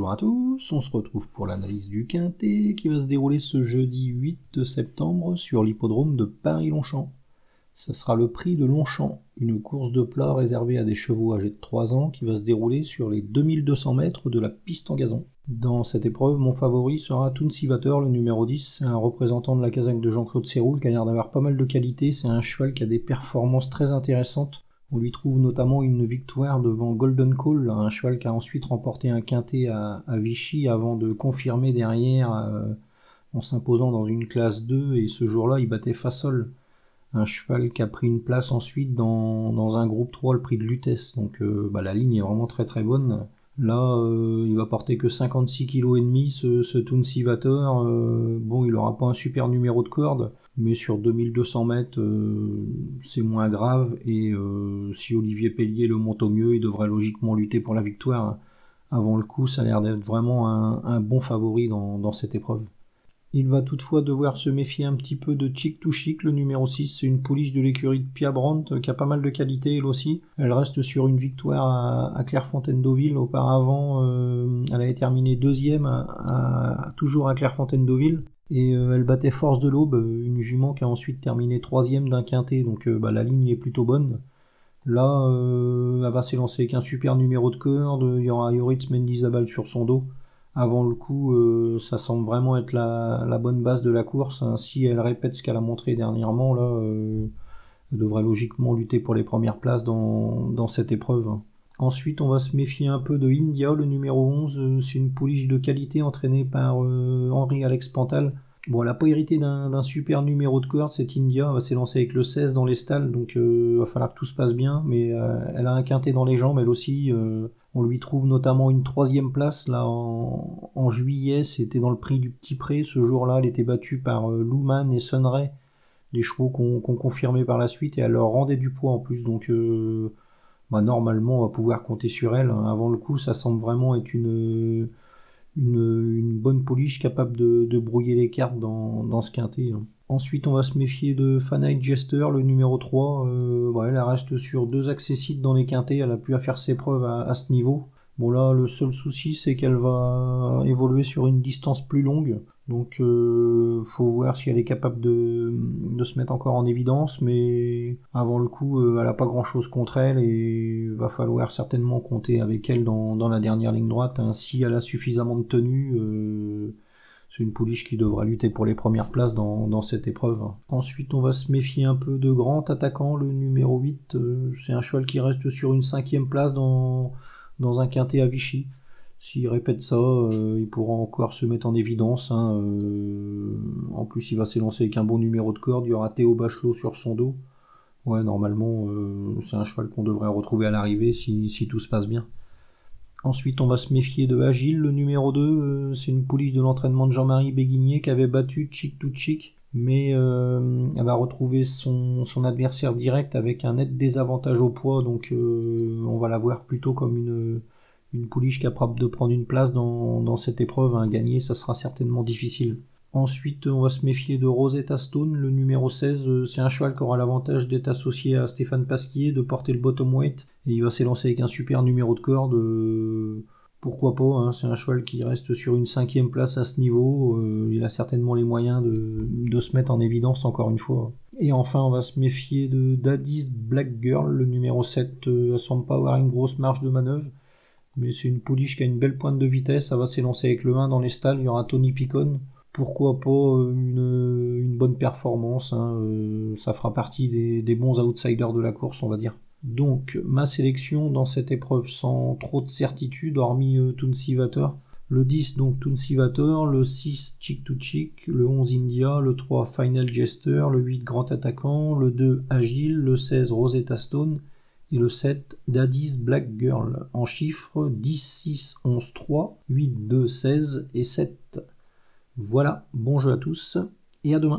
Bonjour à tous, on se retrouve pour l'analyse du Quintet qui va se dérouler ce jeudi 8 septembre sur l'hippodrome de Paris-Longchamp. Ce sera le prix de Longchamp, une course de plat réservée à des chevaux âgés de 3 ans qui va se dérouler sur les 2200 mètres de la piste en gazon. Dans cette épreuve, mon favori sera Tunsivator, le numéro 10. C'est un représentant de la casaque de Jean-Claude Serroul qui a l'air d'avoir pas mal de qualité. C'est un cheval qui a des performances très intéressantes on lui trouve notamment une victoire devant Golden Call, un cheval qui a ensuite remporté un quintet à, Vichy avant de confirmer derrière euh, en s'imposant dans une classe 2 et ce jour-là il battait Fassol, un cheval qui a pris une place ensuite dans, un groupe 3 le prix de Lutèce. Donc euh, bah, la ligne est vraiment très très bonne. Là, euh, il va porter que 56 kg et demi ce, ce bon, il aura pas un super numéro de corde, mais sur 2200 mètres, euh, c'est moins grave. Et euh, si Olivier Pellier le monte au mieux, il devrait logiquement lutter pour la victoire. Avant le coup, ça a l'air d'être vraiment un, bon favori dans, cette épreuve. Il va toutefois devoir se méfier un petit peu de Chic to Chic, le numéro 6. C'est une pouliche de l'écurie de Pia Brandt qui a pas mal de qualité elle aussi. Elle reste sur une victoire à, Clairefontaine-Deauville. Auparavant, euh, elle avait terminé deuxième toujours à Clairefontaine-Deauville. Et euh, elle battait Force de l'Aube, euh, une jument qui a ensuite terminé troisième d'un quintet, donc euh, bah, la ligne est plutôt bonne. Là, elle va s'élancer avec un super numéro de corde, il y aura Yoritz Mendizabal sur son dos. Avant le coup, ça semble vraiment être la, bonne base de la course. Hein. Si elle répète ce qu'elle a montré dernièrement, là, elle devrait logiquement lutter pour les premières places dans, dans cette épreuve. Ensuite, on va se méfier un peu de India, le numéro 11. Euh, c'est une pouliche de qualité entraînée par euh, Henri Alex Pantal. Bon, elle n'a pas hérité d'un super numéro de corde, cette India. Elle va s'élancer avec le 16 dans les stalles, donc il euh, va falloir que tout se passe bien. Mais elle a un quintet dans les jambes, elle aussi. on lui trouve notamment une troisième place là en, juillet. C'était dans le prix du Petit Pré. Ce jour-là, elle était battue par Louman et Sunray, des chevaux qu'on confirmé par la suite, et elle leur rendait du poids en plus. Donc bah, normalement on va pouvoir compter sur elle. Avant le coup, ça semble vraiment être une, une, bonne pouliche capable de, brouiller les cartes dans, ce quintet. Hein. Ensuite, on va se méfier de Fanite Jester, le numéro 3. Euh, elle reste sur deux accessites dans les quintets. Elle a pu faire ses preuves à ce niveau. Bon là, le seul souci, c'est qu'elle va évoluer sur une distance plus longue. Donc, euh, faut voir si elle est capable de, se mettre encore en évidence. Mais avant le coup, euh, elle n'a pas grand-chose contre elle et va falloir certainement compter avec elle dans, la dernière ligne droite. Hein. Si elle a suffisamment de tenue, euh, c'est une pouliche qui devra lutter pour les premières places dans, cette épreuve. Ensuite, on va se méfier un peu de Grand Attaquant, le numéro 8. c'est un cheval qui reste sur une cinquième place dans dans un quintet à Vichy. S'il répète ça, euh, il pourra encore se mettre en évidence. Hein, euh, en plus, il va s'élancer avec un bon numéro de corde. Il y aura Théo Bachelot sur son dos. Ouais, normalement, euh, c'est un cheval qu'on devrait retrouver à l'arrivée si, tout se passe bien. Ensuite, on va se méfier de Agile, le numéro 2. c'est une pouliche de l'entraînement de Jean-Marie Béguigné qui avait battu Chic to Chic mais euh, elle va retrouver son, adversaire direct avec un net désavantage au poids, donc euh, on va la voir plutôt comme une, pouliche capable de prendre une place dans, cette épreuve. Un gagner, ça sera certainement difficile. Ensuite, on va se méfier de Rosetta Stone, le numéro 16. C'est un cheval qui aura l'avantage d'être associé à Stéphane Pasquier, de porter le bottom weight, et il va s'élancer avec un super numéro de corde. Euh, pourquoi pas, hein, c'est un cheval qui reste sur une cinquième place à ce niveau, euh, il a certainement les moyens de, se mettre en évidence encore une fois. Et enfin, on va se méfier de Daddy's Black Girl, le numéro 7, euh, elle semble pas avoir une grosse marge de manœuvre, mais c'est une pouliche qui a une belle pointe de vitesse, ça va s'élancer avec le 1 dans les stalles, il y aura Tony Picon, pourquoi pas euh, une, bonne performance, hein, ça fera partie des bons outsiders de la course, on va dire. Donc ma sélection dans cette épreuve sans trop de certitude, hormis euh. Le 10 donc Tunsivator, le 6 Chick to Chick, le 11 India, le 3 Final Jester, le 8 Grand Attaquant, le 2 Agile, le 16 Rosetta Stone. Et le 7 Daddy's Black Girl. En chiffres 10, 6, 11, 3, 8, 2, 16 et 7. Voilà, bon jeu à tous. Et à demain.